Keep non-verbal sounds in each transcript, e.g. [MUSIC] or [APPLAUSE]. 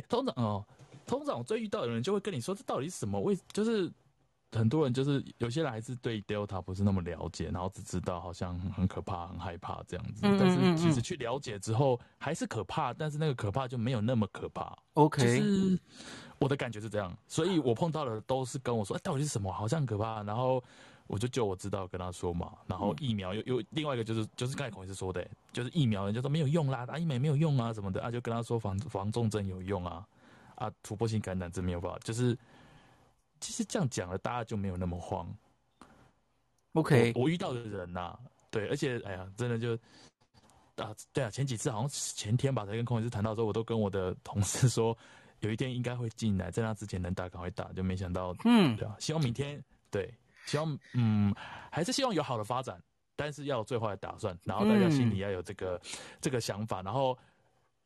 哎，通常哦，通常我最遇到的人就会跟你说，这到底是什么？为就是很多人就是有些人还是对 Delta 不是那么了解，然后只知道好像很可怕、很害怕这样子。嗯嗯嗯，但是其实去了解之后还是可怕，但是那个可怕就没有那么可怕。OK，就是我的感觉是这样，所以我碰到的都是跟我说，哎，到底是什么？好像很可怕。然后。我就就我知道跟他说嘛，然后疫苗又又另外一个就是就是刚才孔医师说的，就是疫苗人家说没有用啦，打疫苗没有用啊什么的啊，就跟他说防防重症有用啊，啊突破性感染真没有办法，就是其实这样讲了，大家就没有那么慌。OK，我，我遇到的人呐、啊，对，而且哎呀，真的就啊对啊，前几次好像前天吧才跟孔医师谈到说，我都跟我的同事说，有一天应该会进来，在那之前能打赶快打，就没想到，嗯，对啊，希望明天对。希望嗯，还是希望有好的发展，但是要有最坏的打算，然后大家心里要有这个、嗯、这个想法，然后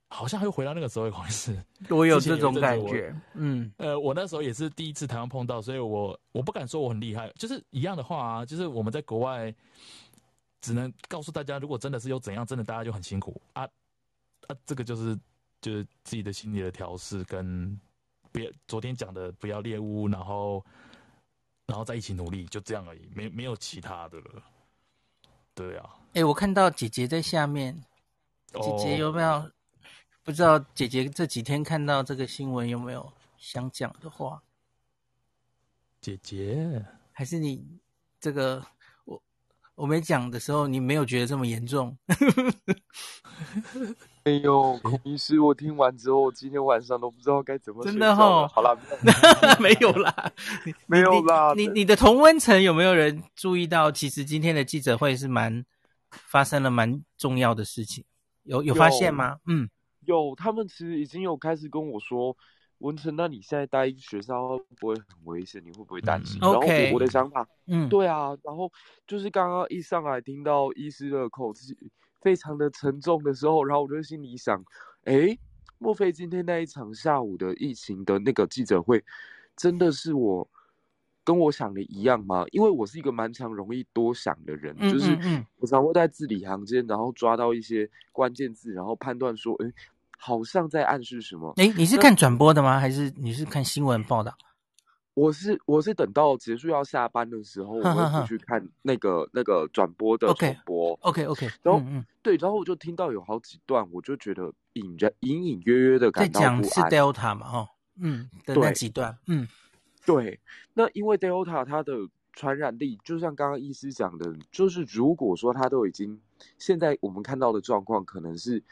好像又回到那个时候，好像是我有这种感觉，嗯，呃，我那时候也是第一次台湾碰到，所以我我不敢说我很厉害，就是一样的话啊，就是我们在国外只能告诉大家，如果真的是有怎样，真的大家就很辛苦啊啊，这个就是就是自己的心理的调试跟别昨天讲的不要猎物，然后。然后再一起努力，就这样而已，没没有其他的了。对啊，哎、欸，我看到姐姐在下面，姐姐有没有？哦、不知道姐姐这几天看到这个新闻有没有想讲的话？姐姐，还是你这个？我没讲的时候，你没有觉得这么严重？[LAUGHS] 没有，孔医师，我听完之后，今天晚上都不知道该怎么。真的齁，好啦，[LAUGHS] 没有啦，没有啦。你 [LAUGHS] 你，你的同温层有没有人注意到？其实今天的记者会是蛮发生了蛮重要的事情，有有发现吗？嗯，有，他们其实已经有开始跟我说。文成，那你现在待学校会不会很危险？你会不会担心？嗯、然后我的想法，嗯，对啊，然后就是刚刚一上来听到医师的口气非常的沉重的时候，然后我就心里想，哎，莫非今天那一场下午的疫情的那个记者会，真的是我跟我想的一样吗？因为我是一个蛮常容易多想的人，嗯嗯嗯，就是我常会在字里行间，然后抓到一些关键字，然后判断说，哎。好像在暗示什么？哎，你是看转播的吗？还是你是看新闻报道？我是我是等到结束要下班的时候，我会 [LAUGHS] 去看那个那个转播的重播。OK OK，然后嗯对，然后我就听到有好几段，我就觉得隐隐隐约约的感到不安。在讲是 Delta 嘛？哈，嗯，对那几段，嗯，对。那因为 Delta 它的传染力，就像刚刚医师讲的，就是如果说它都已经现在我们看到的状况，可能是。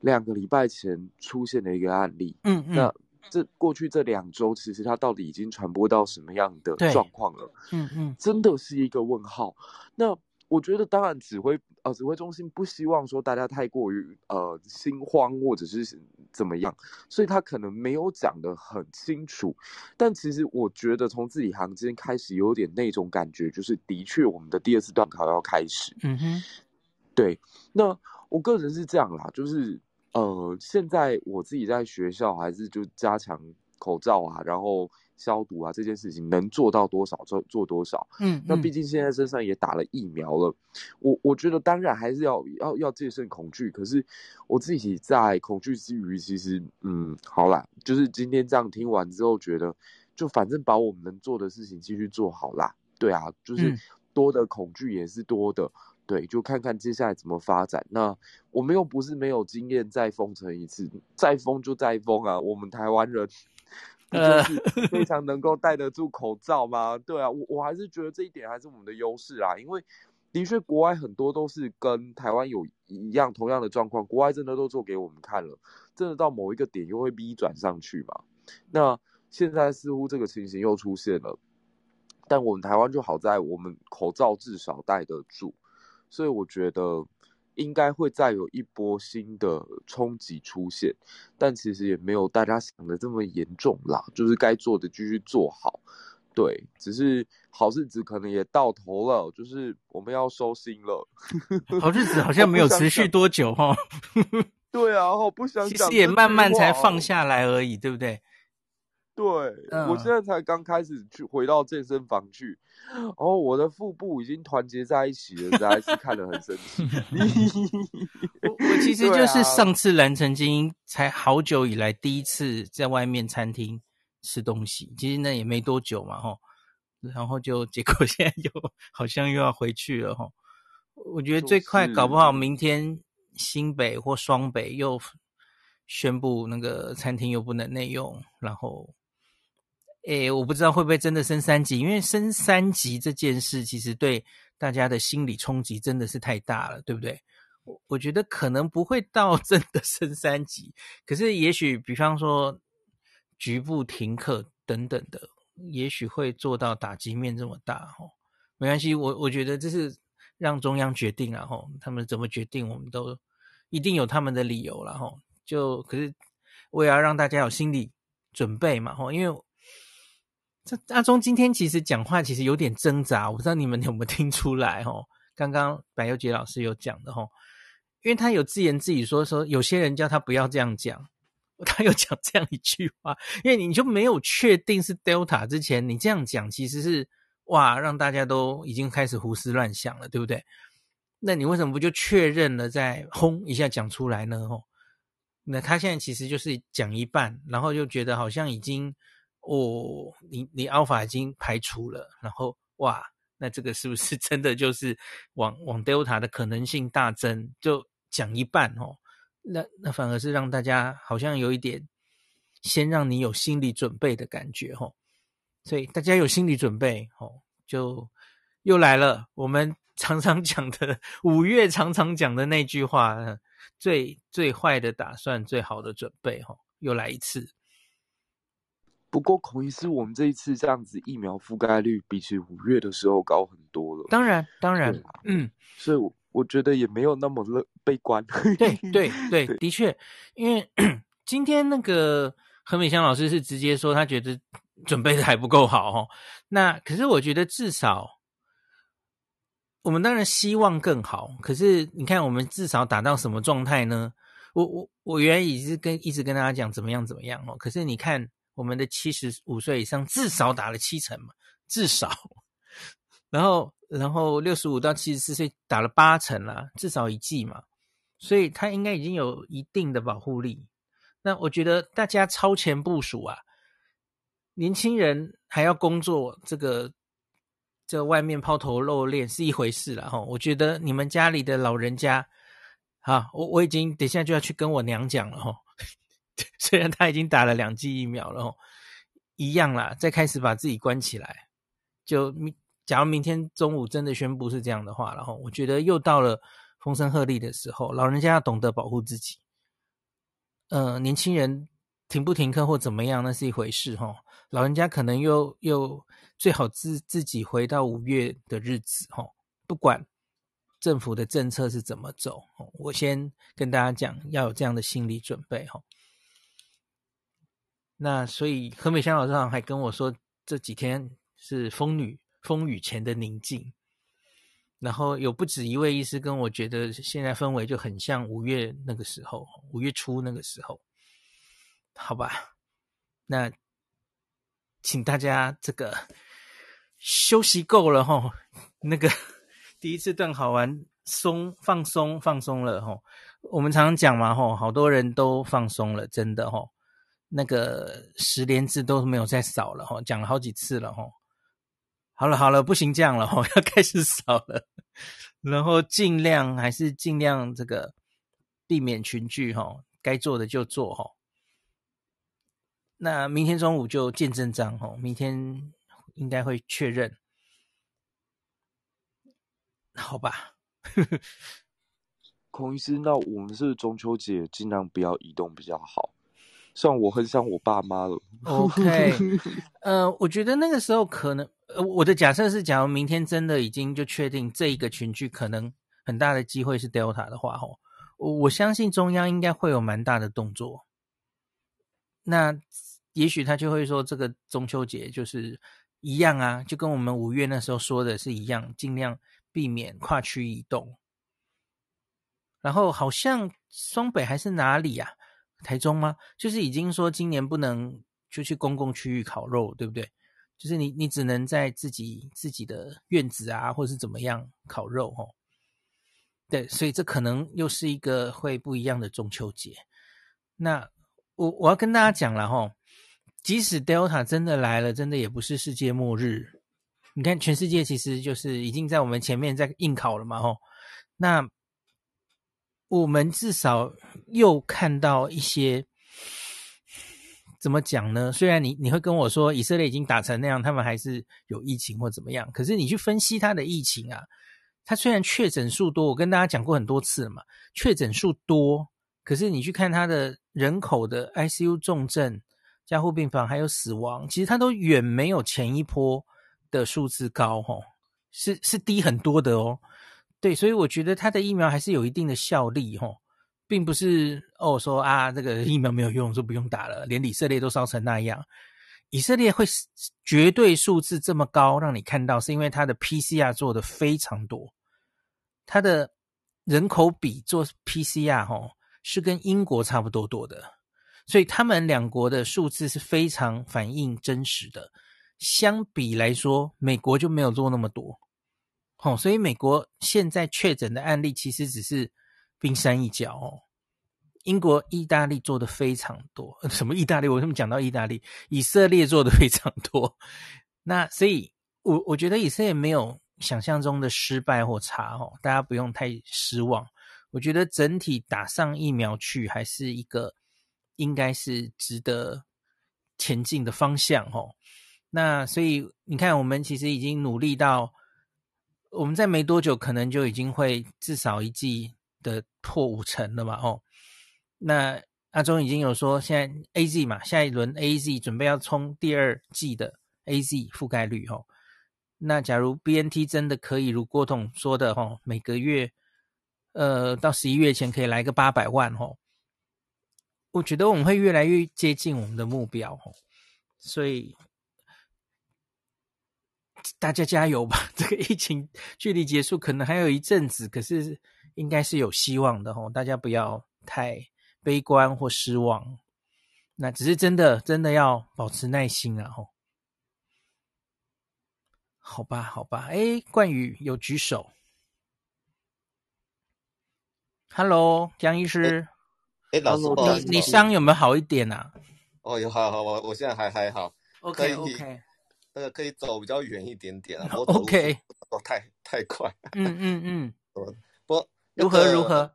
两个礼拜前出现的一个案例，嗯，嗯，那这过去这两周，其实它到底已经传播到什么样的状况了？嗯嗯，真的是一个问号。那我觉得，当然指挥呃指挥中心不希望说大家太过于呃心慌或者是怎么样，所以他可能没有讲得很清楚。但其实我觉得，从自己行间开始有点那种感觉，就是的确我们的第二次段考要开始。嗯哼，对。那我个人是这样啦，就是。呃，现在我自己在学校还是就加强口罩啊，然后消毒啊，这件事情能做到多少做做多少。嗯，嗯，那毕竟现在身上也打了疫苗了，我我觉得当然还是要要要戒慎恐惧。可是我自己在恐惧之余，其实嗯，好啦，就是今天这样听完之后，觉得就反正把我们能做的事情继续做好啦。对啊，就是多的恐惧也是多的。对，就看看接下来怎么发展。那我们又不是没有经验，再封城一次，再封就再封啊。我们台湾人 [LAUGHS] 不就是非常 [LAUGHS] 能够戴得住口罩吗？对啊，我我还是觉得这一点还是我们的优势啊。因为的确，国外很多都是跟台湾有一样同样的状况，国外真的都做给我们看了，真的到某一个点又会逼转上去嘛。那现在似乎这个情形又出现了，但我们台湾就好在我们口罩至少戴得住。所以我觉得应该会再有一波新的冲击出现，但其实也没有大家想的这么严重啦。就是该做的继续做好，对，只是好日子可能也到头了，就是我们要收心了。[LAUGHS] 好日子好像没有持续多久哈。[LAUGHS] 对啊，我不想讲。其实也慢慢才放下来而已，对不对？对，嗯、我现在才刚开始去回到健身房去，哦，我的腹部已经团结在一起了，实在是看得很生气。[LAUGHS] 我我其实就是上次蓝城精英才好久以来第一次在外面餐厅吃东西，其实那也没多久嘛，吼，然后就结果 [LAUGHS] 现在又好像又要回去了，吼。我觉得最快搞不好明天新北或双北又宣布那个餐厅又不能内用，然后。诶，我不知道会不会真的升三级，因为升三级这件事其实对大家的心理冲击真的是太大了，对不对？我我觉得可能不会到 [LAUGHS] 真的升三级，可是也许比方说局部停课等等的，也许会做到打击面这么大哦。没关系，我我觉得这是让中央决定了吼，他们怎么决定，我们都一定有他们的理由了吼。就可是我也要让大家有心理准备嘛吼，因为。这阿中今天其实讲话其实有点挣扎，我不知道你们 [LAUGHS] 有没有听出来哦。刚刚白幼杰老师有讲的哦，因为他有自言自语说说，有些人叫他不要这样讲，他有讲这样一句话，因为你就没有确定是 Delta 之前，你这样讲其实是哇，让大家都已经开始胡思乱想了，对不对？那你为什么不就确认了再轰一下讲出来呢？哦，那他现在其实就是讲一半，然后就觉得好像已经。哦，你你 Alpha 已经排除了，然后哇，那这个是不是 [LAUGHS] 真的就是往往 Delta 的可能性大增？就讲一半哦，那那反而是让大家好像有一点先让你有心理准备的感觉哦，所以大家有心理准备哦，就又来了，我们常常 [LAUGHS] 讲的五月常常讲的那句话，最最坏的打算，最好的准备哦，又来一次。不过孔医师，我们这一次这样子疫苗覆盖率比起五月的时候高很多了。当然，当然，啊、嗯，所以我觉得也没有那么乐悲观。对对 [LAUGHS] 对，的确，因为 [CLEARS THROAT] 今天那个何美香老师是直接说他觉得准备的还不够好哦。那可是我觉得至少我们当然希望更好。可是你看，我们至少达到什么状态呢？我我我原来也是跟一直跟大家讲怎么样怎么样哦。可是你看。我们的七十五岁以上至少打了七成嘛，至少，然后然后六十五到七十四岁打了八成啦，至少一剂嘛，所以他应该已经有一定的保护力。那我觉得大家超前部署啊，年轻人还要工作，这个这外面抛头露脸是一回事了哈。我觉得你们家里的老人家，啊，我我已经等下就要去跟我娘讲了哈。[LAUGHS] 虽然他已经打了两剂疫苗了，哦，一样啦，再开始把自己关起来。就明，假如明天中午真的宣布是这样的话，然后我觉得又到了风声鹤唳的时候，老人家要懂得保护自己。呃，年轻人停不停课或怎么样，那是一回事哈。老人家可能又又最好自自己回到五月的日子哈，不管政府的政策是怎么走，我先跟大家讲，要有这样的心理准备哈。那所以何美香老师好像还跟我说，这几天是风雨风雨前的宁静。然后有不止一位医师跟我觉得，现在氛围就很像五月那个时候，五月初那个时候。好吧，那请大家这个休息够了哈，那个 [LAUGHS] 第一次段考完松放松放松了哈。我们常常讲嘛哈，好多人都放松了，真的哈。那个十连字都没有再扫了哈，讲了好几次了哈。好了好了，不行这样了哈，要开始扫了。然后尽量还是尽量这个避免群聚哈，该做的就做哈。那明天中午就见真章哈，明天应该会确认，好吧？[LAUGHS] 孔医师，那我们是中秋节尽量不要移动比较好。算我很想我爸妈了。OK，[LAUGHS] 呃，我觉得那个时候可能，呃，我的假设是，假如明天真的已经就确定这一个群聚可能很大的机会是 Delta 的话，吼，我我相信中央应该会有蛮大的动作。那也许他就会说，这个中秋节就是一样啊，就跟我们五月那时候说的是一样，尽量避免跨区移动。然后好像双北还是哪里呀？台中吗？就是已经说今年不能就去公共区域烤肉，对不对？就是你你只能在自己自己的院子啊，或是怎么样烤肉哦。对，所以这可能又是一个会不一样的中秋节。那我我要跟大家讲了哈，即使 Delta 真的来了，真的也不是世界末日。你看，全世界其实就是已经在我们前面在应考了嘛吼。那我们至少又看到一些，怎么讲呢？虽然你你会跟我说以色列已经打成那样，他们还是有疫情或怎么样，可是你去分析他的疫情啊。它虽然确诊数多，我跟大家讲过很多次了嘛，确诊数多，可是你去看它的人口的 ICU 重症、加护病房还有死亡，其实它都远没有前一波的数字高，吼，是是低很多的哦。对，所以我觉得它的疫苗还是有一定的效力，吼，并不是哦说啊这个疫苗没有用，说不用打了，连以色列都烧成那样。以色列会绝对数字这么高，让你看到是因为它的 PCR 做的非常多。它的人口比做 PCR 齁，是跟英国差不多多的，所以他们两国的数字是非常反映真实的。相比来说，美国就没有做那么多，哦，所以美国现在确诊的案例其实只是冰山一角哦。英国、意大利做的非常多，什么意大利？我怎么讲到意大利？以色列做的非常多。那所以我我觉得以色列没有。想象中的失败或差哦，大家不用太失望。我觉得整体打上疫苗去还是一个应该是值得前进的方向哦。那所以你看，我们其实已经努力到，我们在没多久可能就已经会至少一季的破五成了嘛哦。那阿中已经有说，现在 AZ 嘛，下一轮 AZ 准备要冲第二季的 AZ 覆盖率哦。那假如 BNT 真的可以如郭董说的哦，每个月，呃，到十一月前可以来个八百万哦，我觉得我们会越来越接近我们的目标齁，所以大家加油吧！[LAUGHS] 这个疫情距离结束可能还有一阵子，可是应该是有希望的哦，大家不要太悲观或失望。那只是真的，真的要保持耐心啊齁。好吧，好吧，哎，冠宇有举手。Hello，江医师。哎，老师，你你伤有没有好一点啊？哦，有好好，我我现在还还好。OK OK，那个可以走比较远一点点啊。[LAUGHS] OK，哦，太太快。嗯嗯嗯。不，如何如何？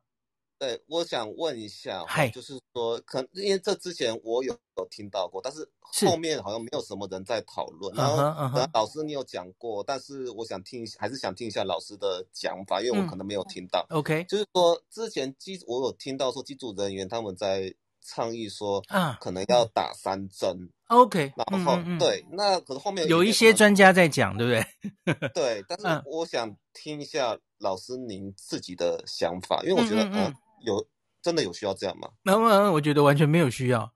对，我想问一下，嗨，就是说，可能因为这之前我有有听到过，但是后面好像没有什么人在讨论。然后老师你有讲过，但是我想听，还是想听一下老师的讲法，因为我可能没有听到。OK，就是说之前机我有听到说机组人员他们在倡议说啊，可能要打三针。OK，然后对，那可是后面有一些专家在讲，对不对？[LAUGHS] 对，但是我想听一下老师您自己的想法，因为我觉得嗯。有真的有需要这样吗？那么我觉得完全没有需要，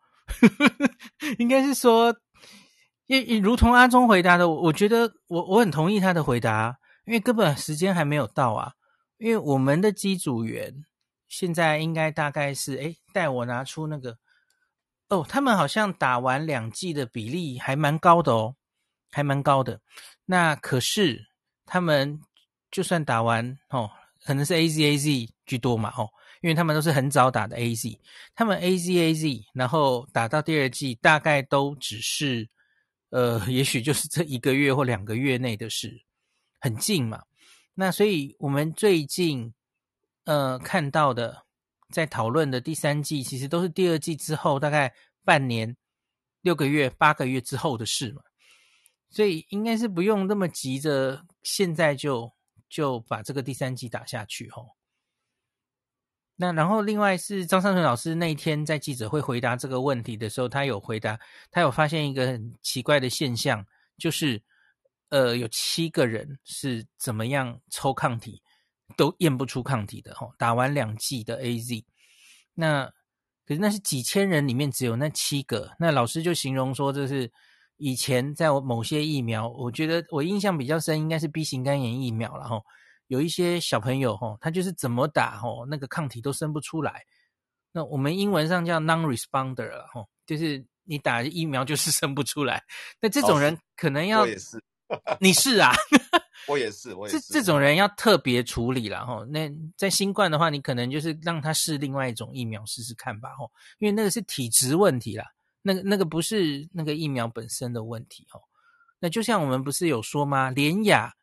[LAUGHS] 应该是说，也也如同阿中回答的，我觉得我我很同意他的回答，因为根本时间还没有到啊。因为我们的机组员现在应该大概是，哎，带我拿出那个，哦，他们好像打完两剂的比例还蛮高的哦，还蛮高的。那可是他们就算打完哦，可能是 AZAZ 居多嘛，哦。因为他们都是很早打的 AZ，他们 AZ AZ，然后打到第二季大概都只是，呃，[LAUGHS] 也许就是这一个月或两个月内的事，很近嘛。那所以我们最近呃看到的，在讨论的第三季，其实都是第二季之后大概半年、六个月、八个月之后的事嘛。所以应该是不用那么急着现在就就把这个第三季打下去吼。那然后，另外是张上淳老师那一天在记者会回答这个问题的时候，他有回答，他有发现一个很奇怪的现象，就是，呃，有七个人是怎么样抽抗体都验不出抗体的哈，打完两剂的 AZ，那可是那是几千人里面只有那七个，那老师就形容说这是以前在某些疫苗，我觉得我印象比较深应该是 B 型肝炎疫苗了哈。有一些小朋友吼，他就是怎么打吼，那个抗体都生不出来。那我们英文上叫 non-responder 了吼，就是你打疫苗就是 [LAUGHS] 生不出来。那这种人可能要，我也是，[LAUGHS] 你是啊，我也是，我也是。这这种人要特别处理了哈。那在新冠的话，你可能就是让他试另外一种疫苗试试看吧哈，因为那个是体质问题啦，那个那个不是那个疫苗本身的问题哈。那就像我们不是有说吗？联雅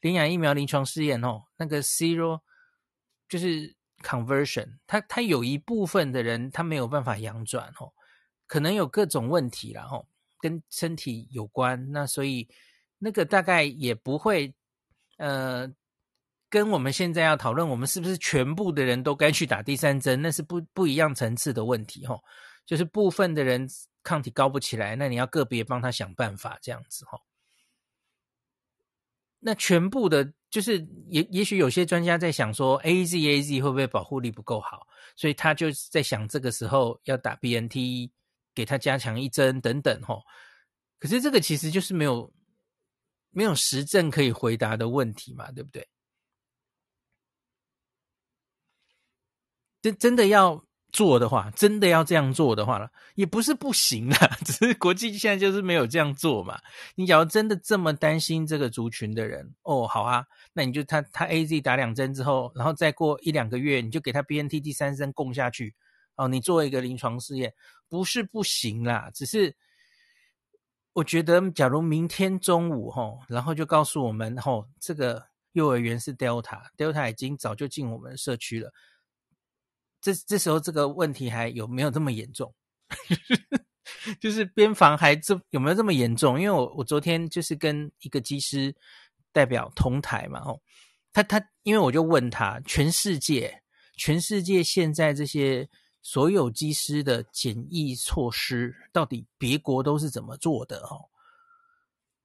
联雅疫苗临床试验哦，那个 zero 就是 conversion，它它有一部分的人他没有办法阳转哦，可能有各种问题啦哦，跟身体有关。那所以那个大概也不会呃，跟我们现在要讨论我们是不是全部的人都该去打第三针，那是不不一样层次的问题吼，就是部分的人抗体高不起来，那你要个别帮他想办法这样子吼。那全部的，就是也也许有些专家在想说，AZ AZ 会不会保护力不够好，所以他就在想这个时候要打 BNT，给他加强一针等等吼。可是这个其实就是没有没有实证可以回答的问题嘛，对不对？真真的要。做的话，真的要这样做的话了，也不是不行啦，[LAUGHS] 只是国际现在就是没有这样做嘛。你假如真的这么担心这个族群的人，哦，好啊，那你就他他 AZ 打两针之后，然后再过一两个月，你就给他 BNT 第三针供下去，哦，你做一个临床试验，不是不行啦，只是我觉得，假如明天中午吼，然后就告诉我们吼，这个幼儿园是 Delta，Delta 已经早就进我们社区了。这这时候这个问题还有没有这么严重？[LAUGHS] 就是边防还这有没有这么严重？因为我我昨天就是跟一个机师代表同台嘛，哦，他他因为我就问他，全世界全世界现在这些所有机师的检疫措施，到底别国都是怎么做的？哦，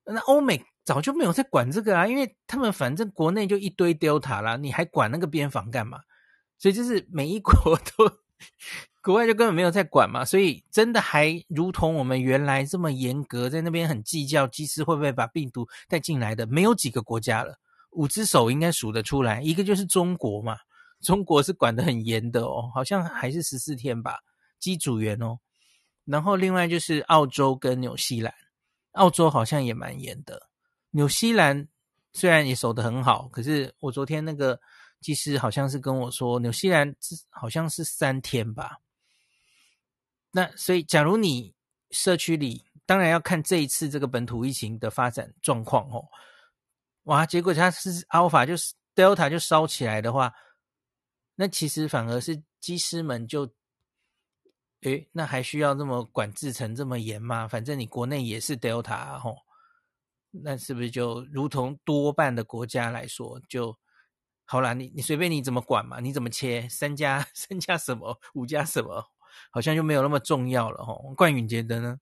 那欧美早就没有在管这个啊，因为他们反正国内就一堆 Delta 啦，你还管那个边防干嘛？所以就是每一国 [LAUGHS] 都，国外就根本没有在管嘛，所以真的还如同我们原来这么严格，在那边很计较机师会不会把病毒带进来的，没有几个国家了，五只手应该数得出来，一个就是中国嘛，中国是管得很严的哦，好像还是十四天吧，机组员哦，然后另外就是澳洲跟纽西兰，澳洲好像也蛮严的，纽西兰虽然也守得很好，可是我昨天那个。技师好像是跟我说，纽西兰好像是三天吧。那所以，假如你社区里，当然要看这一次这个本土疫情的发展状况哦。哇，结果它是 Alpha 就是 Delta 就烧起来的话，那其实反而是机师们就，诶，那还需要这么管制成这么严吗？反正你国内也是 Delta 啊，吼，那是不是就如同多半的国家来说就？好啦，你你随便你怎么管嘛，你怎么切三加 [LAUGHS] 三加什么五加什么，好像就没有那么重要了齁。冠宇觉得呢？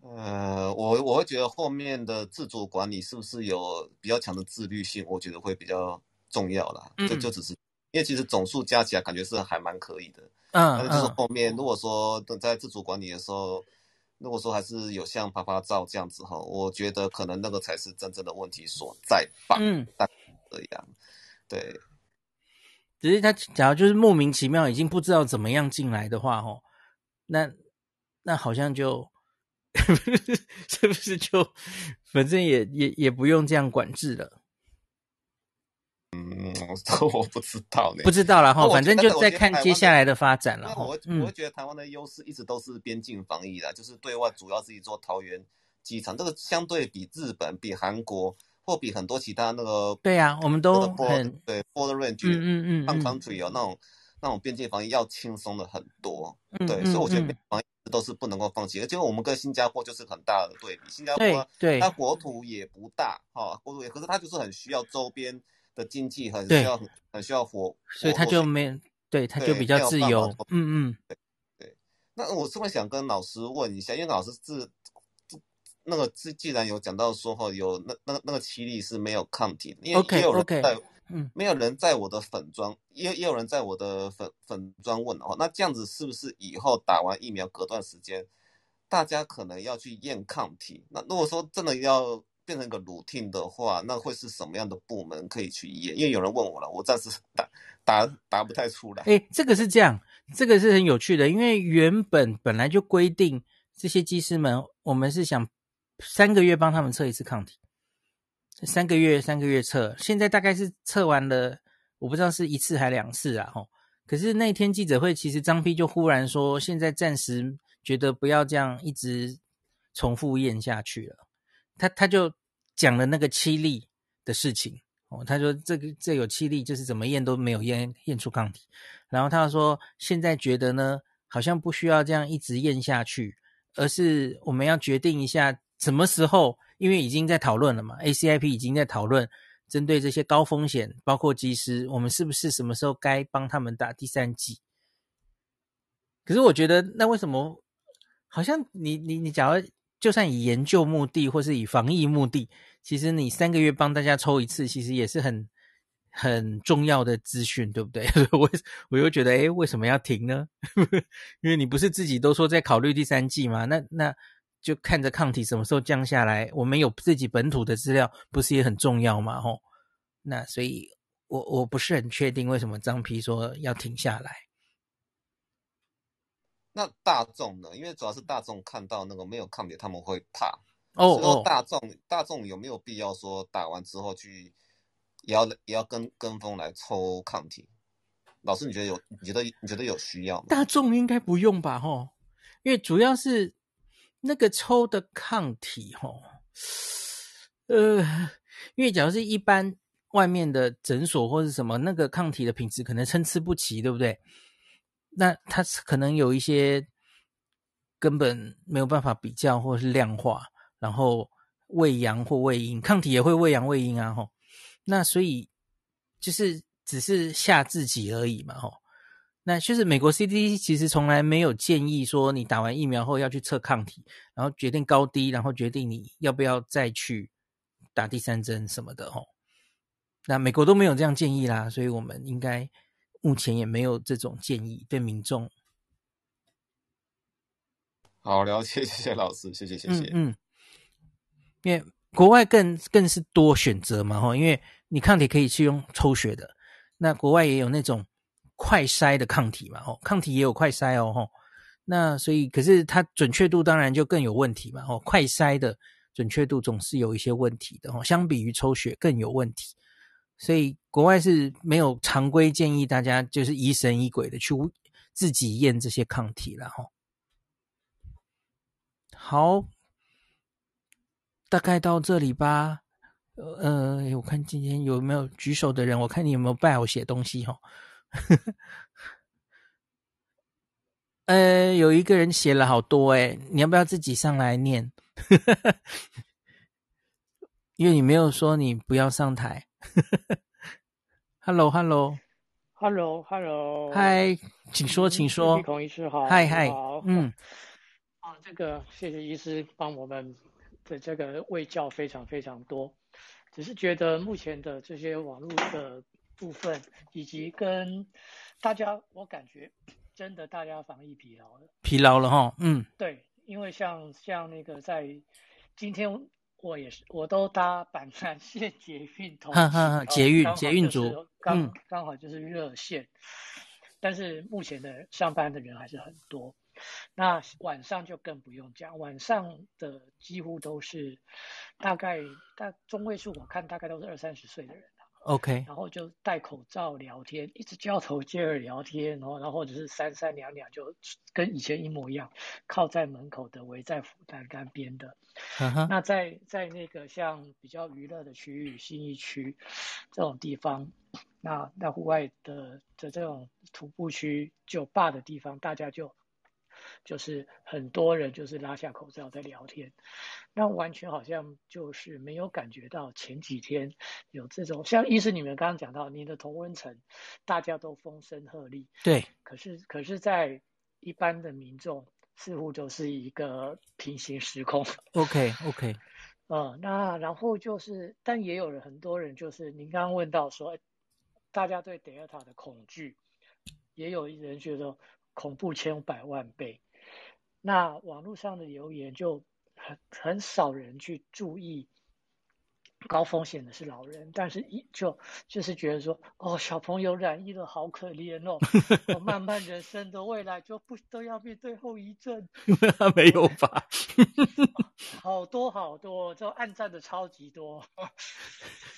呃，我我会觉得后面的自主管理是不是有比较强的自律性，我觉得会比较重要啦。嗯，就就只是因为其实总数加起来感觉是还蛮可以的。嗯，但是就是后面如果说等在自主管理的时候，如果说还是有像啪啪照这样子哈，我觉得可能那个才是真正的问题所在吧。嗯。这样，对，只是他假如就是莫名其妙已经不知道怎么样进来的话，哦，那那好像就 [LAUGHS] 是不是就反正也也也不用这样管制了。嗯，这 [LAUGHS] 我不知道呢，不知道了哈，反正就在看接下来的发展了。我我会觉得台湾的优势一直都是边境防疫的，就是对外主要自己做桃园机场，这个相对比日本、比韩国。或比很多其他那个对呀、啊，我们都很对 border range，嗯嗯嗯，country 哦，那种那种边境防疫要轻松的很多，嗯、对，所以我觉得边境防疫都是不能够放弃。而且我们跟新加坡就是很大的对比，新加坡对，对它国土也不大哈，国土也，可是它就是很需要周边的经济，很需要很，需要活，所以他就没对，他就比较自由，嗯嗯，对对。那我这么想跟老师问一下，因为老师是。那个既既然有讲到说哈，有那那那个七例是没有抗体的，因为也有人在，嗯，没有人在我的粉装，也也有人在我的粉粉装问哦，那这样子是不是以后打完疫苗隔段时间，大家可能要去验抗体？那如果说真的要变成个 routine 的话，那会是什么样的部门可以去验？因为有人问我了，我暂时 [LAUGHS] 答答答不太出来。哎，这个是这样，这个是很有趣的，因为原本本来就规定这些技师们，我们是想三个月帮他们测一次抗体，三个月三个月测，现在大概是测完了，我不知道是一次还两次啊，吼。可是那天记者会，其实张批就忽然说，现在暂时觉得不要这样一直重复验下去了。他他就讲了那个七例的事情哦，他说这个这有七例，就是怎么验都没有验验出抗体。然后他说现在觉得呢，好像不需要这样一直验下去，而是我们要决定一下什么时候，因为已经在讨论了嘛，ACIP 已经在讨论。针对这些高风险，包括机师，我们是不是什么时候该帮他们打第三剂？可是我觉得，那为什么好像你你你，假如就算以研究目的或是以防疫目的，其实你三个月帮大家抽一次，其实也是很很重要的资讯，对不对？[LAUGHS] 我我又觉得，诶，为什么要停呢？[LAUGHS] 因为你不是自己都说在考虑第三季吗？那那。就看着抗体什么时候降下来，我们有自己本土的资料，不是也很重要吗？吼，那所以我我不是很确定为什么张丕说要停下来。那大众呢？因为主要是大众看到那个没有抗体，他们会怕。哦哦，大众大众有没有必要说打完之后去也要也要跟跟风来抽抗体？老师，你觉得有？你觉得你觉得有需要吗？大众应该不用吧？吼，因为主要是。那个抽的抗体，吼，呃，因为假如是一般外面的诊所或者什么，那个抗体的品质可能参差不齐，对不对？那它可能有一些根本没有办法比较或是量化，然后喂阳或喂阴，抗体也会喂阳喂阴啊，吼。那所以就是只是吓自己而已嘛，吼。那就是美国 CDC 其实从来没有建议说你打完疫苗后要去测抗体，然后决定高低，然后决定你要不要再去打第三针什么的吼。那美国都没有这样建议啦，所以我们应该目前也没有这种建议对民众。好，了解，谢谢老师，谢谢，谢谢。嗯，嗯，因为国外更更是多选择嘛，哈，因为你抗体可以去用抽血的，那国外也有那种。快筛的抗体嘛，哦，抗体也有快筛哦，吼，那所以可是它准确度当然就更有问题嘛，哦，快筛的准确度总是有一些问题的，哦，相比于抽血更有问题，所以国外是没有常规建议大家就是疑神疑鬼的去自己验这些抗体了，吼。好，大概到这里吧，呃，我看今天有没有举手的人，我看你有没有拜我写东西，吼。呵呵，呃，有一个人写了好多诶，你要不要自己上来念？[LAUGHS] 因为你没有说你不要上台。[LAUGHS] Hello，Hello，Hello，Hello，嗨，请说，请说。孔医师好，嗨嗨，嗯，啊，这个谢谢医师帮我们的这个卫教非常非常多，只是觉得目前的这些网络的。部分以及跟大家，我感觉真的大家防疫疲劳了，疲劳了哈，嗯，对，因为像像那个在今天我也是，我都搭板南线捷运通勤，捷运捷运组，刚刚好就是热线，嗯，但是目前的上班的人还是很多，那晚上就更不用讲，晚上的几乎都是大概大中位数，我看大概都是二三十岁的人。OK，然后就戴口罩聊天，一直交头接耳聊天，然后然后或者是三三两两，就跟以前一模一样，靠在门口的，围在辅栏杆边的。Uh -huh. 那在在那个像比较娱乐的区域，信义区这种地方，那那户外的的这种徒步区、酒吧的地方，大家就。就是很多人就是拉下口罩在聊天，那完全好像就是没有感觉到前几天有这种像医师你们刚刚讲到，你的同温层大家都风声鹤唳，对，可是可是在一般的民众似乎就是一个平行时空。OK OK，[LAUGHS] 嗯，那然后就是，但也有人很多人就是您刚刚问到说，大家对 Delta 的恐惧，也有人觉得恐怖千百万倍。那网络上的留言就很很少人去注意高风险的是老人，但是一就就是觉得说，哦，小朋友染疫了，好可怜哦，[LAUGHS] 我漫漫人生的未来就不都要面对后遗症？[LAUGHS] 没有吧？[LAUGHS] 好多好多，就暗赞的超级多。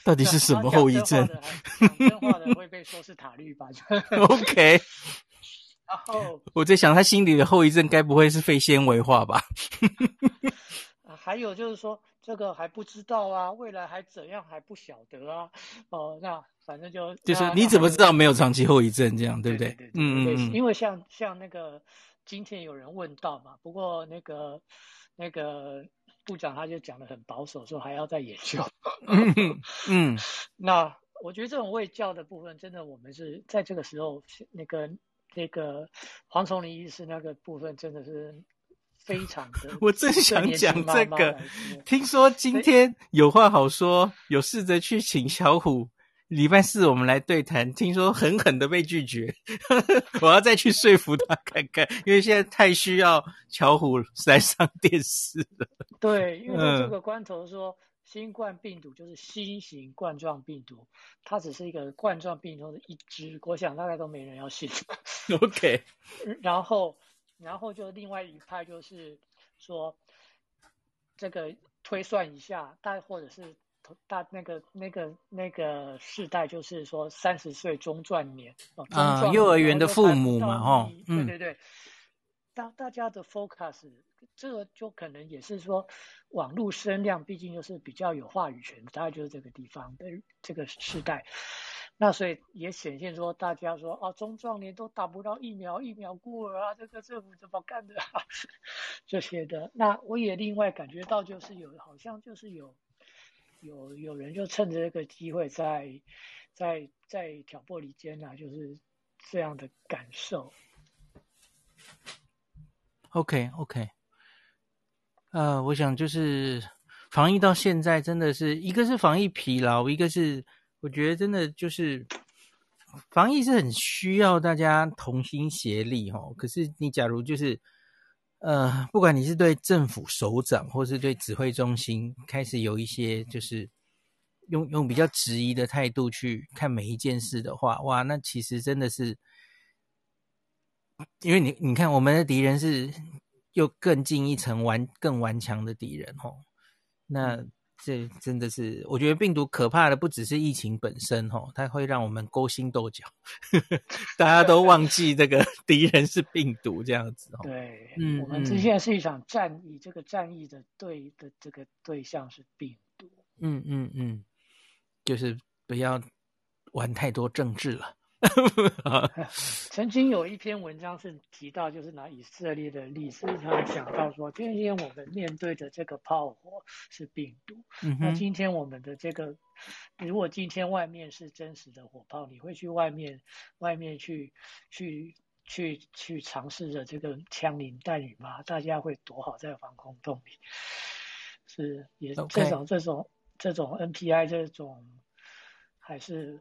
到底是什么后遗症？讲真话的会被说是塔绿吧。OK。然后我在想，他心里的后遗症该不会是肺纤维化吧？[LAUGHS] 还有就是说，这个还不知道啊，未来还怎样还不晓得啊。哦，那反正就就是你怎么知道没有长期后遗症？这样对不对？对对对，嗯嗯。因为像像那个今天有人问到嘛，不过那个那个部长他就讲的很保守，说还要再研究。嗯嗯。[LAUGHS] 那我觉得这种未教的部分，真的我们是在这个时候那个。那个黄崇林医师那个部分真的是非常的，[LAUGHS] 我正想讲这个。听说今天有话好说，有试着去请小虎，礼拜四我们来对谈，听说狠狠的被拒绝。[LAUGHS] 我要再去说服他看看，因为现在太需要巧虎来上电视了。对，因为这个关头说。嗯新冠病毒就是新型冠状病毒，它只是一个冠状病毒的一支，我想大概都没人要信。OK，[LAUGHS] 然后，然后就另外一派就是说，这个推算一下，大或者是大那个那个那个世代，就是说三十岁中壮年啊，幼儿园的父母嘛，哦，对对对，嗯、大大家的 focus。这个就可能也是说，网络声量毕竟就是比较有话语权，大概就是这个地方的这个时代，那所以也显现说，大家说啊，中壮年都打不到疫苗，疫苗孤儿啊，这个政府怎么干的啊？[LAUGHS] 这些的。那我也另外感觉到，就是有好像就是有有有人就趁着这个机会在在在挑拨离间啊，就是这样的感受。OK OK。呃，我想就是防疫到现在，真的是一个是防疫疲劳，一个是我觉得真的就是防疫是很需要大家同心协力齁。可是你假如就是呃，不管你是对政府首长，或是对指挥中心，开始有一些就是用用比较质疑的态度去看每一件事的话，哇，那其实真的是因为你你看我们的敌人是。又更进一层顽更顽强的敌人哦，那这真的是我觉得病毒可怕的不只是疫情本身哦，它会让我们勾心斗角，[LAUGHS] 大家都忘记这个敌人是病毒这样子哦。对，嗯，我们这现在是一场战役，这个战役的对的这个对象是病毒。嗯嗯嗯，就是不要玩太多政治了。[LAUGHS] 曾经有一篇文章是提到，就是拿以色列的例子，他讲到说，今天我们面对的这个炮火是病毒。嗯、那今天我们的这个，如果今天外面是真实的火炮，你会去外面外面去去去去尝试着这个枪林弹雨吗？大家会躲好在防空洞里？是也这种、okay. 这种这种 NPI 这种还是？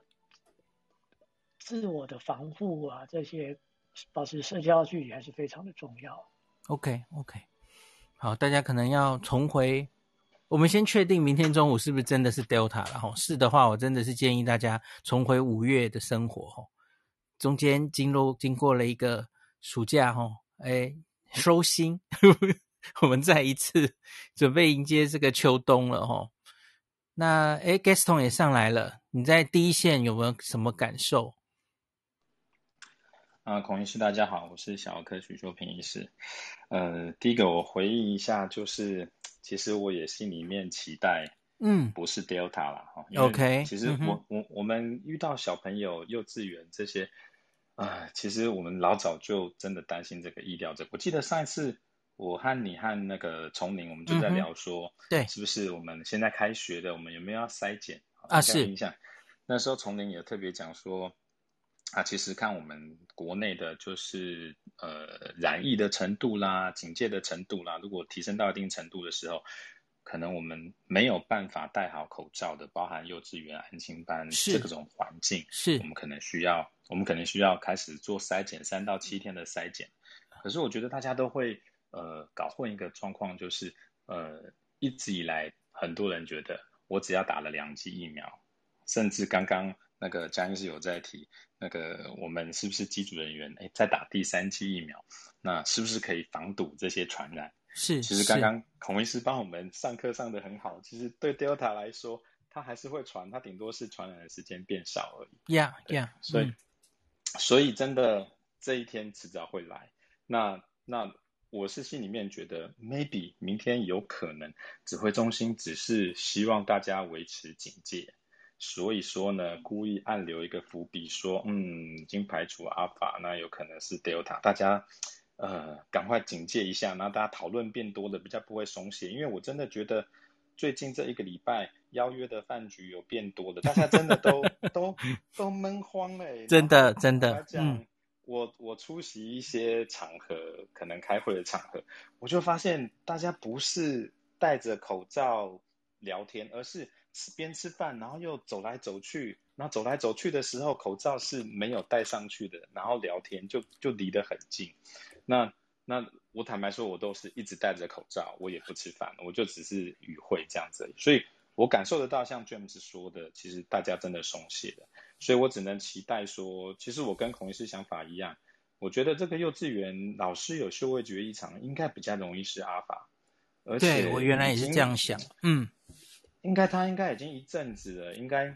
自我的防护啊，这些保持社交距离还是非常的重要。OK OK，好，大家可能要重回。我们先确定明天中午是不是真的是 Delta 了哈？是的话，我真的是建议大家重回五月的生活哈。中间经过经过了一个暑假哈，哎，收心，[LAUGHS] 我们再一次准备迎接这个秋冬了哈。那哎，Gaston 也上来了，你在第一线有没有什么感受？啊，孔医师，大家好，我是小儿科许修平医师。呃，第一个我回应一下，就是其实我也心里面期待，嗯，不是 Delta 了哈。OK，其实我、嗯、我我们遇到小朋友幼稚园这些，啊、呃，其实我们老早就真的担心这个医疗这。我记得上一次我和你和那个丛宁，我们就在聊说，嗯、对，是不是我们现在开学的，我们有没有要筛检啊？是。印象那时候丛宁也特别讲说。啊，其实看我们国内的，就是呃染疫的程度啦，警戒的程度啦，如果提升到一定程度的时候，可能我们没有办法戴好口罩的，包含幼稚园、安亲班这种环境，是我们可能需要，我们可能需要开始做筛检，三到七天的筛检。可是我觉得大家都会呃搞混一个状况，就是呃一直以来很多人觉得。我只要打了两剂疫苗，甚至刚刚那个江医师有在提，那个我们是不是机组人员？哎，在打第三剂疫苗，那是不是可以防堵这些传染？是。其实刚刚孔医师帮我们上课上得很好。其实对 Delta 来说，它还是会传，它顶多是传染的时间变少而已。Yeah, yeah。所以，嗯、所以真的这一天迟早会来。那那。我是心里面觉得，maybe 明天有可能指挥中心只是希望大家维持警戒，所以说呢，故意暗留一个伏笔，说，嗯，已经排除阿法，那有可能是 Delta，大家呃赶快警戒一下，然后大家讨论变多了，比较不会松懈，因为我真的觉得最近这一个礼拜邀约的饭局有变多了，大家真的都 [LAUGHS] 都都闷慌了，真的真的，嗯。我我出席一些场合，可能开会的场合，我就发现大家不是戴着口罩聊天，而是吃边吃饭，然后又走来走去，然后走来走去的时候，口罩是没有戴上去的，然后聊天就就离得很近。那那我坦白说，我都是一直戴着口罩，我也不吃饭，我就只是与会这样子，所以我感受得到，像 James 说的，其实大家真的松懈了。所以我只能期待说，其实我跟孔医师想法一样，我觉得这个幼稚园老师有嗅味觉异常，应该比较容易是阿法。而且我原来也是这样想，嗯，应该他应该已经一阵子了，应该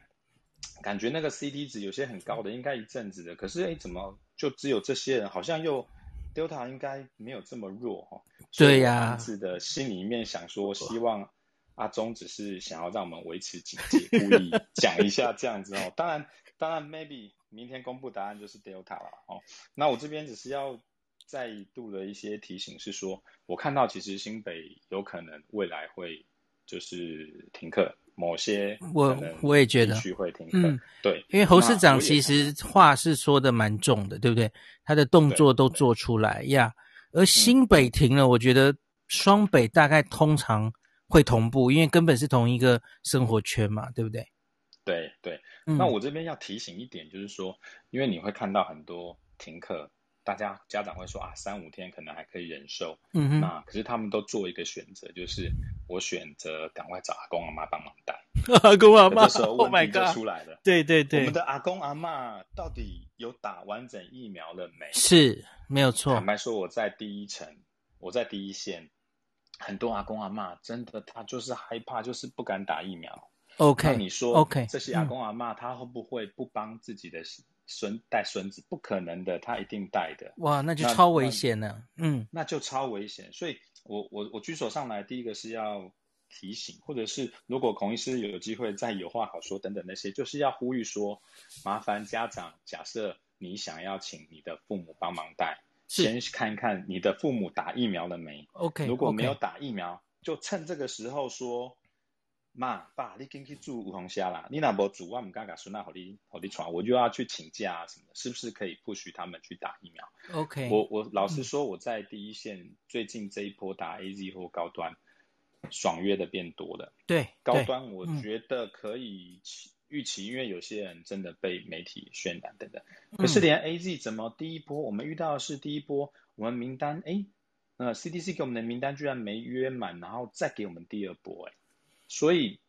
感觉那个 C D 值有些很高的，应该一阵子的。可是哎，怎么就只有这些人？好像又 Delta 应该没有这么弱哈。对呀，子的心里面想说，希望阿忠只是想要让我们维持警戒，故意 [LAUGHS] 讲一下这样子哦。当然。当然，maybe 明天公布答案就是 Delta 了哦。那我这边只是要再度的一些提醒是说，我看到其实新北有可能未来会就是停课，某些我我也觉得会停课，嗯，对，因为侯市长其实话是说的蛮重的，对不对？他的动作都做出来呀。而新北停了，我觉得双北大概通常会同步，因为根本是同一个生活圈嘛，对不对？对对，那我这边要提醒一点，就是说，嗯、因为你会看到很多停课，大家家长会说啊，三五天可能还可以忍受，嗯哼，那可是他们都做一个选择，就是我选择赶快找阿公阿妈帮忙带，阿公阿妈，这时候问题就出来了，对对对，我们的阿公阿妈到底有打完整疫苗了没？是没有错。坦白说，我在第一层，我在第一线，很多阿公阿妈真的他就是害怕，就是不敢打疫苗。OK，那你说，OK，这些阿公阿妈他会不会不帮自己的孙带孙子？不可能的，他一定带的。哇，那就超危险了。嗯，那就超危险。所以我我我举手上来，第一个是要提醒，或者是如果孔医师有机会再有话好说等等那些，就是要呼吁说，麻烦家长，假设你想要请你的父母帮忙带，先看看你的父母打疫苗了没。OK，如果没有打疫苗，就趁这个时候说。妈爸，你进去住梧桐虾啦！你那不住，我唔敢甲孙仔好你好你传，我就要去请假啊什么的，是不是可以不许他们去打疫苗？OK，我我老实说，我在第一线、嗯、最近这一波打 AZ 或高端爽约的变多了。对，高端我觉得可以预期，嗯、因为有些人真的被媒体渲染等等。可是连 AZ 怎么第一波我们遇到的是第一波，我们名单哎，那 CDC 给我们的名单居然没约满，然后再给我们第二波哎。所以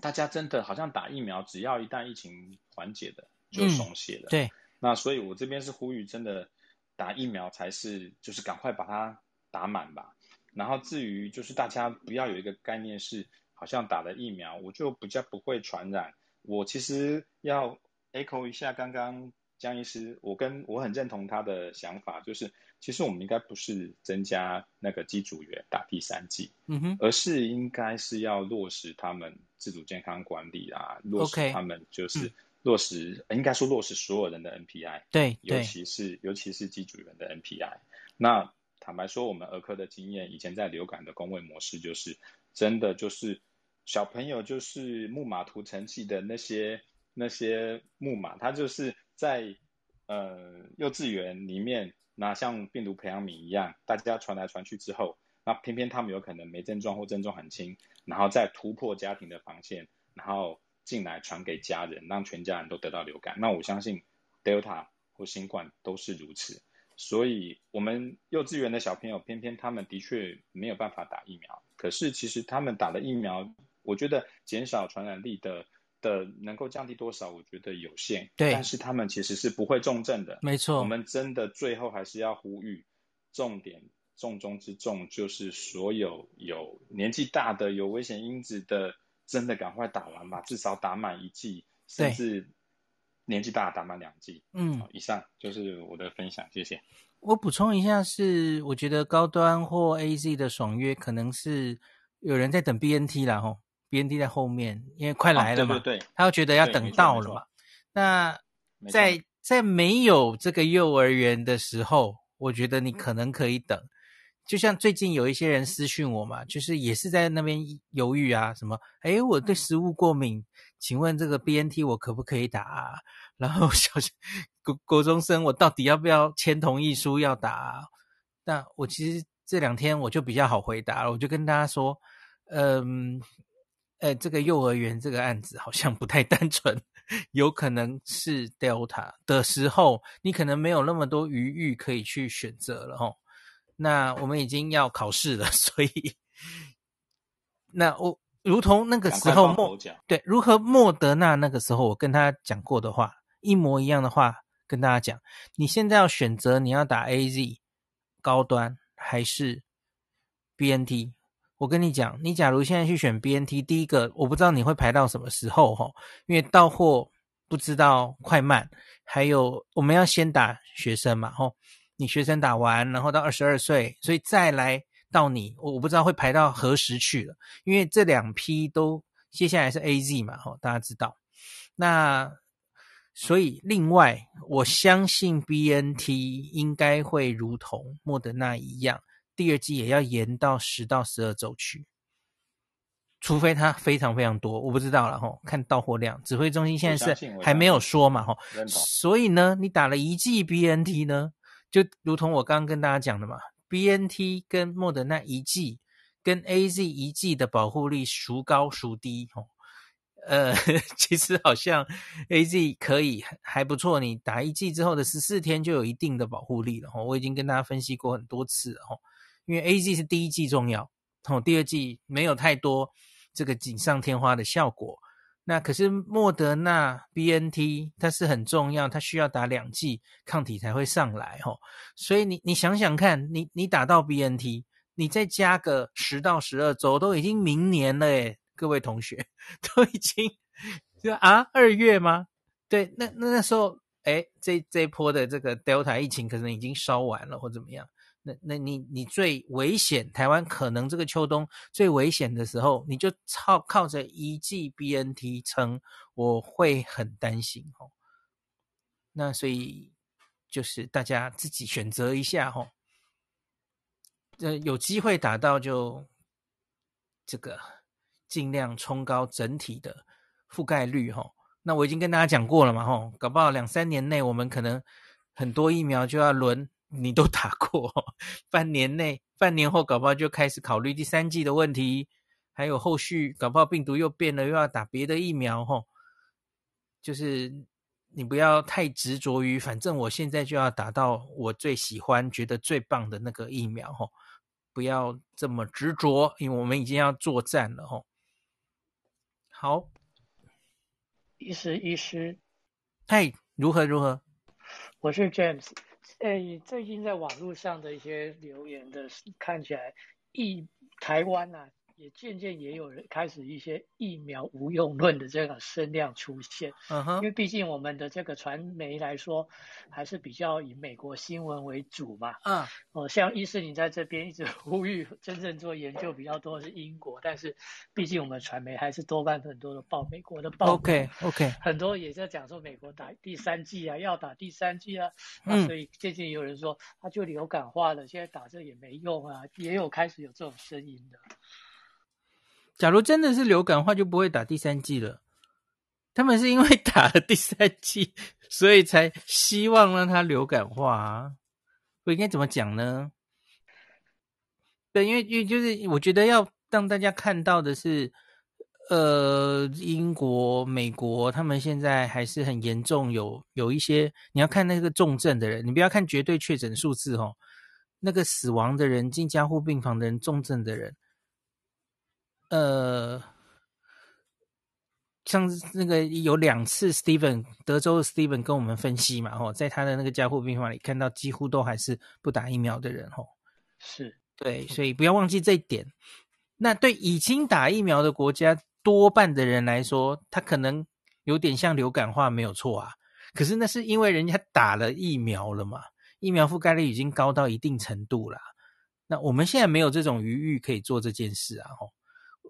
大家真的好像打疫苗，只要一旦疫情缓解的，就松懈了。嗯、对，那所以我这边是呼吁，真的打疫苗才是，就是赶快把它打满吧。然后至于就是大家不要有一个概念是，好像打了疫苗我就比较不会传染。我其实要 echo 一下刚刚江医师，我跟我很认同他的想法，就是。其实我们应该不是增加那个机组员打第三剂，嗯哼，而是应该是要落实他们自主健康管理啊，落实他们就是落实，嗯、应该说落实所有人的 NPI，对，尤其是尤其是机组员的 NPI。那坦白说，我们儿科的经验，以前在流感的工位模式，就是真的就是小朋友就是木马屠城记的那些那些木马，他就是在呃幼稚园里面。那像病毒培养皿一样，大家传来传去之后，那偏偏他们有可能没症状或症状很轻，然后再突破家庭的防线，然后进来传给家人，让全家人都得到流感。那我相信 Delta 或新冠都是如此。所以，我们幼稚园的小朋友，偏偏他们的确没有办法打疫苗，可是其实他们打了疫苗，我觉得减少传染力的的能够降低多少，我觉得有限。对，但是他们其实是不会重症的。没错，我们真的最后还是要呼吁，重点重中之重就是所有有年纪大的、有危险因子的，真的赶快打完吧，至少打满一剂，甚至年纪大打满两剂。嗯，以上就是我的分享，谢谢。我补充一下是，我觉得高端或 AZ 的爽约可能是有人在等 BNT 啦，吼，BNT 在后面，因为快来了嘛，哦、对对对，他又觉得要等到了嘛。那在在没有这个幼儿园的时候，我觉得你可能可以等。就像最近有一些人私讯我嘛，就是也是在那边犹豫啊，什么，哎，我对食物过敏，请问这个 BNT 我可不可以打啊？[LAUGHS] 然后小学国国中生，我到底要不要签同意书要打啊？那我其实这两天我就比较好回答了，我就跟大家说，嗯，呃，这个幼儿园这个案子好像不太 [LAUGHS] 单纯，有可能是 Delta 的时候，你可能没有那么多余裕可以去选择了哦。那我们已经要考试了，[LAUGHS] 所以那我如同那个时候莫对，如何莫德纳那个时候我跟他讲过的话。一模一样的话跟大家讲，你现在要选择你要打 AZ 高端还是 BNT？我跟你讲，你假如现在去选 BNT，第一个我不知道你会排到什么时候哈，因为到货不知道快慢，还有我们要先打学生嘛吼，你学生打完，然后到二十二岁，所以再来到你，我我不知道会排到何时去了，因为这两批都接下来是 AZ 嘛吼，大家知道那。所以，另外，我相信 BNT 应该会如同莫德纳一样，第二剂也要延到十到十二周去，除非它非常非常多，我不知道了哈。看到货量，指挥中心现在是还没有说嘛哈。所以呢，你打了一剂 BNT 呢，就如同我刚刚跟大家讲的嘛，BNT 跟莫德纳一剂跟 AZ 一剂的保护力孰高孰低哈？呃，[LAUGHS] 其实好像 AZ 可以还不错，你打一剂之后的十四天就有一定的保护力了哈。我已经跟大家分析过很多次了哈，因为 AZ 是第一剂重要，哦，第二剂没有太多这个锦上添花的效果。那可是莫德纳 BNT 它是很重要，它需要打两剂抗体才会上来哈。所以你你想想看，你你打到 BNT，你再加个十到十二周，都已经明年了诶各位同学 [LAUGHS] 都已经就啊二月吗？对，那那那时候，哎，这这一波的这个 Delta 疫情可能已经烧完了或怎么样？那那你你最危险，台湾可能这个秋冬最危险的时候，你就靠靠着一剂 BNT 撑，我会很担心哦。那所以就是大家自己选择一下哦。呃，有机会打到就这个。尽量冲高整体的覆盖率，哈。那我已经跟大家讲过了嘛，哈。搞不好两三年内，我们可能很多疫苗就要轮你都打过，半年内、半年后，搞不好就开始考虑第三季的问题。还有后续，搞不好病毒又变了，又要打别的疫苗，吼。就是你不要太执着于，反正我现在就要打到我最喜欢、觉得最棒的那个疫苗，吼。不要这么执着，因为我们已经要作战了，吼。好，医师医师，嗨，如何如何？我是 James，哎，最近在网络上的一些留言的，看起来一台湾呐、啊。也渐渐也有人开始一些疫苗无用论的这个声量出现，嗯哼，因为毕竟我们的这个传媒来说，还是比较以美国新闻为主嘛，嗯，哦，像医师你在这边一直 [LAUGHS] 呼吁，真正做研究比较多的是英国，但是毕竟我们传媒还是多半很多的报美国的报，OK OK，很多也在讲说美国打第三剂啊，要打第三剂啊，嗯，所以渐渐有人说他就流感化了，现在打这也没用啊，也有开始有这种声音的。假如真的是流感化，就不会打第三剂了。他们是因为打了第三剂，[LAUGHS] 所以才希望让它流感化啊。我应该怎么讲呢？对，因为因为就是我觉得要让大家看到的是，呃，英国、美国他们现在还是很严重，有有一些你要看那个重症的人，你不要看绝对确诊数字哦，那个死亡的人、进加护病房的人、重症的人。呃，上次那个有两次，Steven 德州的 Steven 跟我们分析嘛，吼，在他的那个加护病房里看到几乎都还是不打疫苗的人，吼，是对，所以不要忘记这一点。那对已经打疫苗的国家多半的人来说，他可能有点像流感化，没有错啊。可是那是因为人家打了疫苗了嘛，疫苗覆盖率已经高到一定程度了。那我们现在没有这种余裕可以做这件事啊，吼，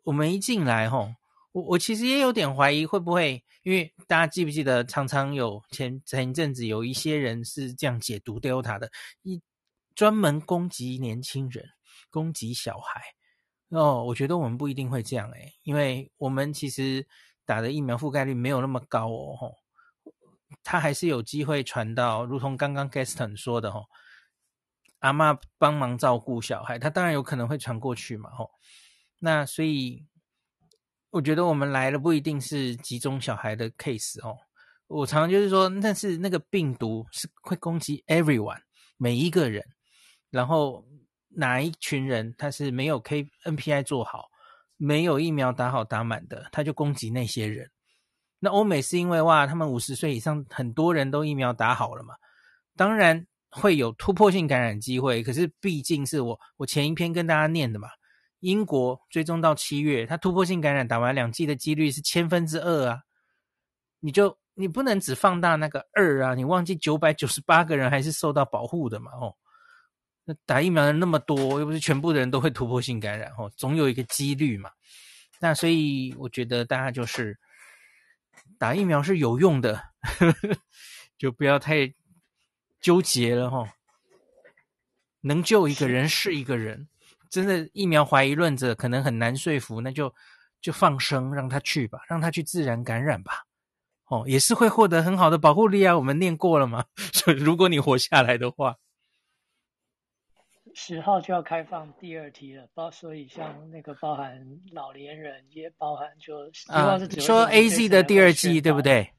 我们一进来，吼。我我其实也有点怀疑会不会，因为大家记不记得，常常有前前一阵子有一些人是这样解读 Delta 的，一专门攻击年轻人，攻击小孩。哦，我觉得我们不一定会这样诶，因为我们其实打的疫苗覆盖率没有那么高哦，吼，他还是有机会传到，如同刚刚 Gaston 说的，吼，阿嬷帮忙照顾小孩，他当然有可能会传过去嘛，吼，那所以。我觉得我们来了不一定是集中小孩的 case 哦。我常常就是说，但是那个病毒是会攻击 everyone 每一个人，然后哪一群人他是没有 K NPI 做好，没有疫苗打好打满的，他就攻击那些人。那欧美是因为哇，他们五十岁以上很多人都疫苗打好了嘛，当然会有突破性感染机会。可是毕竟是我我前一篇跟大家念的嘛。英国追踪到七月，它突破性感染打完两剂的几率是千分之二啊！你就你不能只放大那个二啊，你忘记九百九十八个人还是受到保护的嘛？哦，那打疫苗的那么多，又不是全部的人都会突破性感染哦，总有一个几率嘛。那所以我觉得大家就是打疫苗是有用的，呵呵，就不要太纠结了哈。能救一个人是一个人。真的疫苗怀疑论者可能很难说服，那就就放生让他去吧，让他去自然感染吧，哦，也是会获得很好的保护力啊。我们念过了嘛，[LAUGHS] 所以如果你活下来的话，十号就要开放第二梯了，包所以像那个包含老年人，也包含就希望是、啊、说 AZ 的第二季对不对？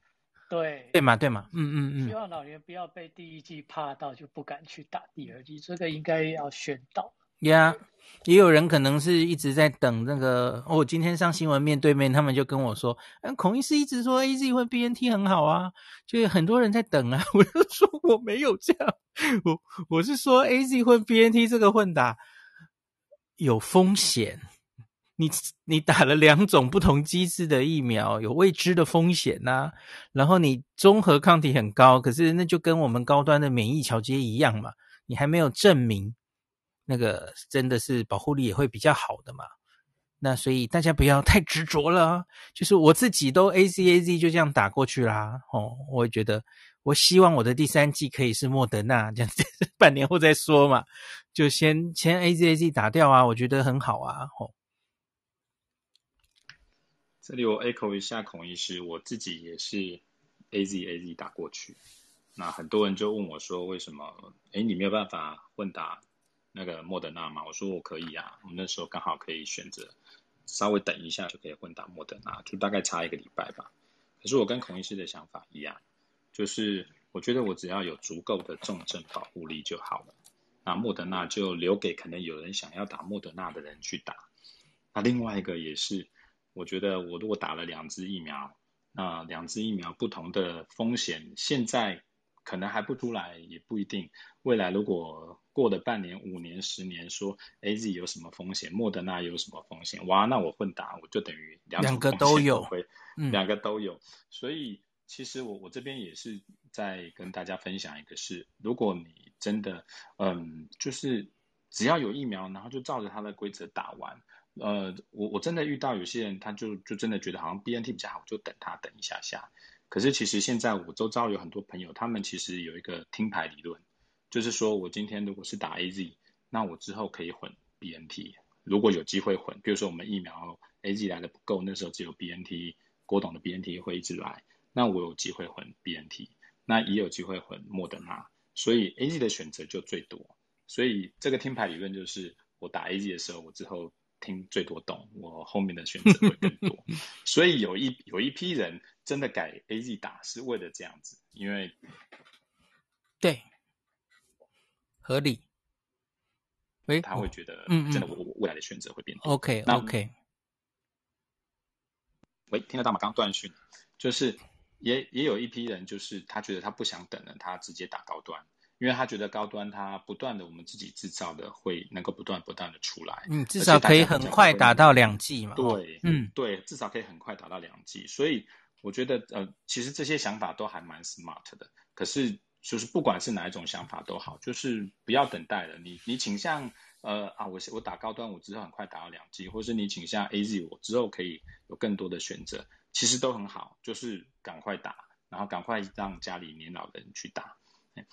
对对嘛对嘛，嗯嗯嗯，希望老年人不要被第一季怕到就不敢去打第二季，这个应该要宣导。呀，yeah, 也有人可能是一直在等那个。哦，今天上新闻面对面，他们就跟我说：“嗯，孔医师一直说 AZ 混 BNT 很好啊，就有很多人在等啊。[LAUGHS] ”我就说我没有这样，我我是说 AZ 混 BNT 这个混打有风险。你你打了两种不同机制的疫苗，有未知的风险呐、然后你综合抗体很高，可是那就跟我们高端的免疫桥接一样嘛，你还没有证明。那个真的是保护力也会比较好的嘛？那所以大家不要 [LAUGHS] 太执着了。就是我自己都 A Z A Z 就这样打过去啦。哦，我觉得我希望我的第三剂可以是莫德纳，这样子 [LAUGHS] 半年后再说嘛。就先先 A Z A Z 打掉啊，我觉得很好啊。哦，这里我 echo 一下孔医师，我自己也是 A Z A Z 打过去。那很多人就问我说，为什么？诶，你没有办法混打？那个莫德纳嘛，我说我可以啊，我那时候刚好可以选择稍微等一下就可以混打莫德纳，就大概差一个礼拜吧。可是我跟孔医师的想法一样，就是我觉得我只要有足够的重症保护力就好了。那莫德纳就留给可能有人想要打莫德纳的人去打。那另外一个也是，我觉得我如果打了两支疫苗，那两支疫苗不同的风险，现在可能还不出来，也不一定。未来如果过了半年、五年、十年，说 AZ 有什么风险，莫德纳有什么风险？哇，那我混打我就等于两个都有，嗯，两个都有。所以其实我我这边也是在跟大家分享一个事，如果你真的嗯，就是只要有疫苗，然后就照着它的规则打完。呃，我我真的遇到有些人，他就就真的觉得好像 BNT 比较好，就等他等一下下。可是其实现在我周遭有很多朋友，他们其实有一个听牌理论。就是说，我今天如果是打 AZ，那我之后可以混 BNT。如果有机会混，比如说我们疫苗 AZ 来的不够，那时候只有 BNT，郭董的 BNT 会一直来，那我有机会混 BNT，那也有机会混莫德纳，所以 AZ 的选择就最多。所以这个听牌理论就是，我打 AZ 的时候，我之后听最多懂，我后面的选择会更多。[LAUGHS] 所以有一有一批人真的改 AZ 打是为了这样子，因为对。合理，诶，他会觉得，嗯，真的，我我未来的选择会变多。OK，OK。喂，听得到吗？刚断讯，就是也也有一批人，就是他觉得他不想等了，他直接打高端，因为他觉得高端他不断的我们自己制造的会能够不断不断的出来，嗯，至少可以很快达到两 G 嘛，对，嗯，对，至少可以很快达到两 G，，所以我觉得呃，其实这些想法都还蛮 smart 的，可是就是不管是哪一种想法都好，就是不要等待了，你你倾向。呃啊，我我打高端，我之后很快打到两 G，，或是你倾向 AZ，我之后可以有更多的选择，其实都很好，就是赶快打，然后赶快让家里年老的人去打。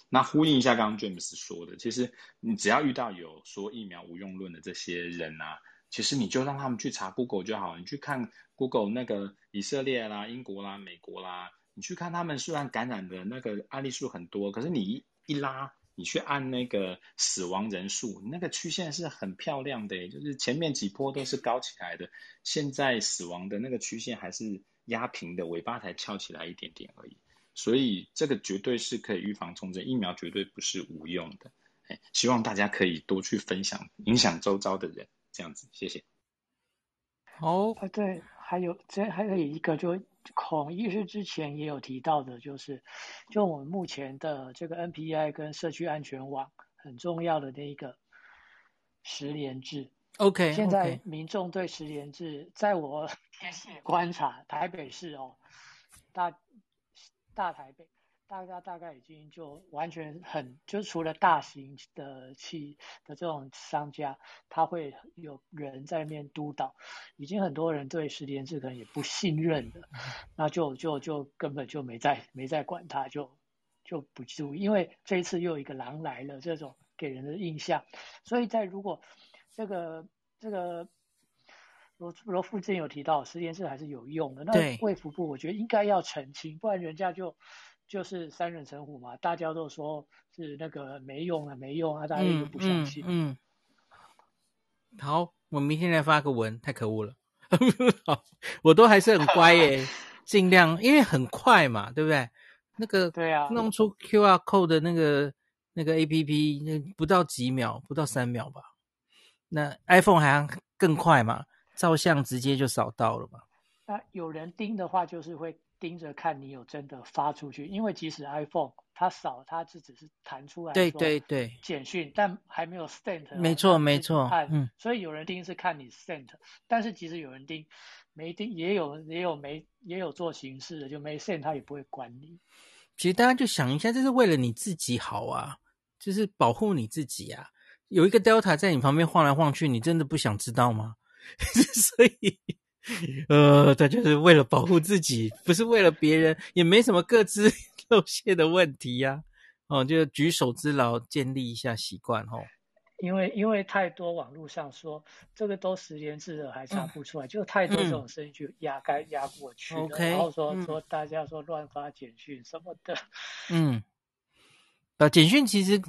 那呼应一下刚刚 James 说的，其实你只要遇到有说疫苗无用论的这些人啊，其实你就让他们去查 Google 就好，你去看 Google 那个以色列啦、英国啦、美国啦，你去看他们虽然感染的那个案例数很多，可是你一一拉。你去按那个死亡人数，那个曲线是很漂亮的，就是前面几波都是高起来的，现在死亡的那个曲线还是压平的，尾巴才翘起来一点点而已。所以这个绝对是可以预防重症，疫苗绝对不是无用的。哎，希望大家可以多去分享，影响周遭的人，这样子，谢谢。好，啊，对，还有这还有一个就。孔医师之前也有提到的，就是就我们目前的这个 NPI 跟社区安全网很重要的那一个十联制。OK，现在民众对十联制，在我 [LAUGHS] 观察，台北市哦，大大台北。大家大概已经就完全很，就除了大型的企的这种商家，他会有人在面督导，已经很多人对实联制可能也不信任了，[LAUGHS] 那就就就根本就没在没在管他，就就不注意，因为这一次又有一个狼来了这种给人的印象，所以在如果这个这个罗罗副之前有提到实验室还是有用的，那卫福部我觉得应该要澄清，不然人家就。就是三人成虎嘛，大家都说是那个没用啊，没用啊，大家就不相信。嗯，嗯，好，我明天来发个文，太可恶了。[LAUGHS] 好，我都还是很乖耶，[LAUGHS] 尽量，因为很快嘛，对不对？那个对啊，弄出 QR code 的那个那个 APP，那不到几秒，不到三秒吧。那 iPhone 还更快嘛，照相直接就扫到了嘛。那有人盯的话，就是会。盯着看你有真的发出去，因为即使 iPhone 它扫它只只是弹出来，对对对，简讯，但还没有 sent，没错没错，嗯，所以有人盯是看你 sent，但是即使有人盯，没盯也有也有没也有做形式的，就没 sent 他也不会管你。其实大家就想一下，这是为了你自己好啊，就是保护你自己啊。有一个 Delta 在你旁边晃来晃去，你真的不想知道吗？[LAUGHS] 所以。呃，他就是为了保护自己，不是为了别人，也没什么各自 [LAUGHS] 露馅的问题呀、啊。哦，就举手之劳，建立一下习惯哦。因为因为太多网络上说这个都十年制的还查不出来，嗯、就太多这种声音就压该压过去然后说、嗯、说大家说乱发简讯什么的。嗯，呃，简讯其实，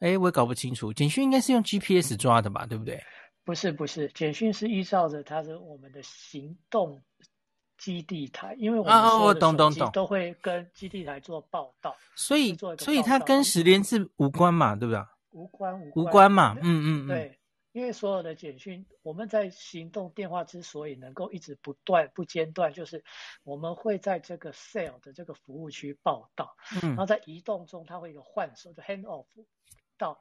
哎，我也搞不清楚，简讯应该是用 GPS 抓的吧，对不对？不是不是，简讯是依照着它的我们的行动基地台，因为我们所有的手机都会跟基地台做报道，哦、所以所以它跟实联制无关嘛，对不对？无关无关，无关嘛，嗯嗯嗯，对，因为所有的简讯，我们在行动电话之所以能够一直不断不间断，就是我们会在这个 sale 的这个服务区报道，嗯，然后在移动中它会有换手，就 hand off 到。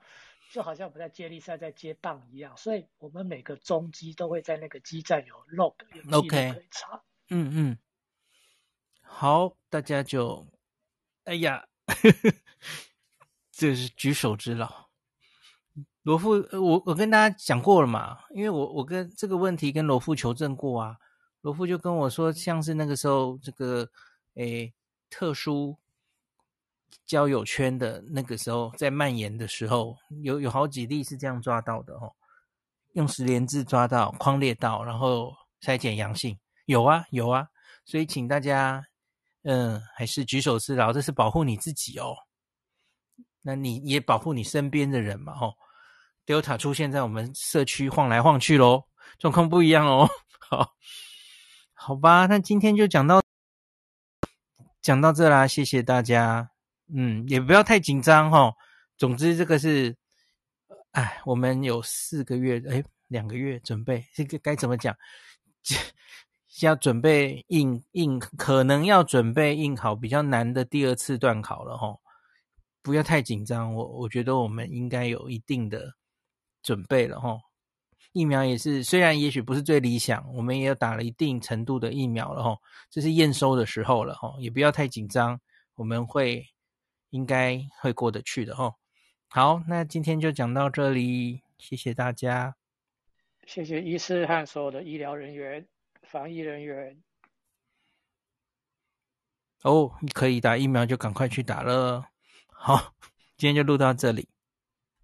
就好像我们在接力赛在接棒一样，所以我们每个中机都会在那个基站有 log 有记录可以查。Okay. 嗯嗯，好，大家就，哎呀，呵 [LAUGHS] 呵这是举手之劳。罗富，我我跟大家讲过了嘛，因为我我跟这个问题跟罗富求证过啊，罗富就跟我说，像是那个时候这个，诶，特殊。交友圈的那个时候，在蔓延的时候，有有好几例是这样抓到的哦，用实联制抓到，框列到，然后筛检阳性，有啊有啊，所以请大家，嗯，还是举手之劳，这是保护你自己哦，那你也保护你身边的人嘛，哦，Delta 出现在我们社区晃来晃去喽，状况不一样哦，[LAUGHS] 好，好吧，那今天就讲到讲到这啦，谢谢大家。嗯，也不要太紧张哈。总之，这个是，哎，我们有四个月，哎，两个月准备，这个该怎么讲？[LAUGHS] 要准备应应，可能要准备应考比较难的第二次段考了齁，不要太紧张。我我觉得我们应该有一定的准备了齁。疫苗也是，虽然也许不是最理想，我们也有打了一定程度的疫苗了齁，这是验收的时候了齁，也不要太紧张，我们会应该会过得去的哦。好，那今天就讲到这里，谢谢大家，谢谢医师和所有的医疗人员。防疫人员哦，可以打疫苗就赶快去打了。好，今天就录到这里。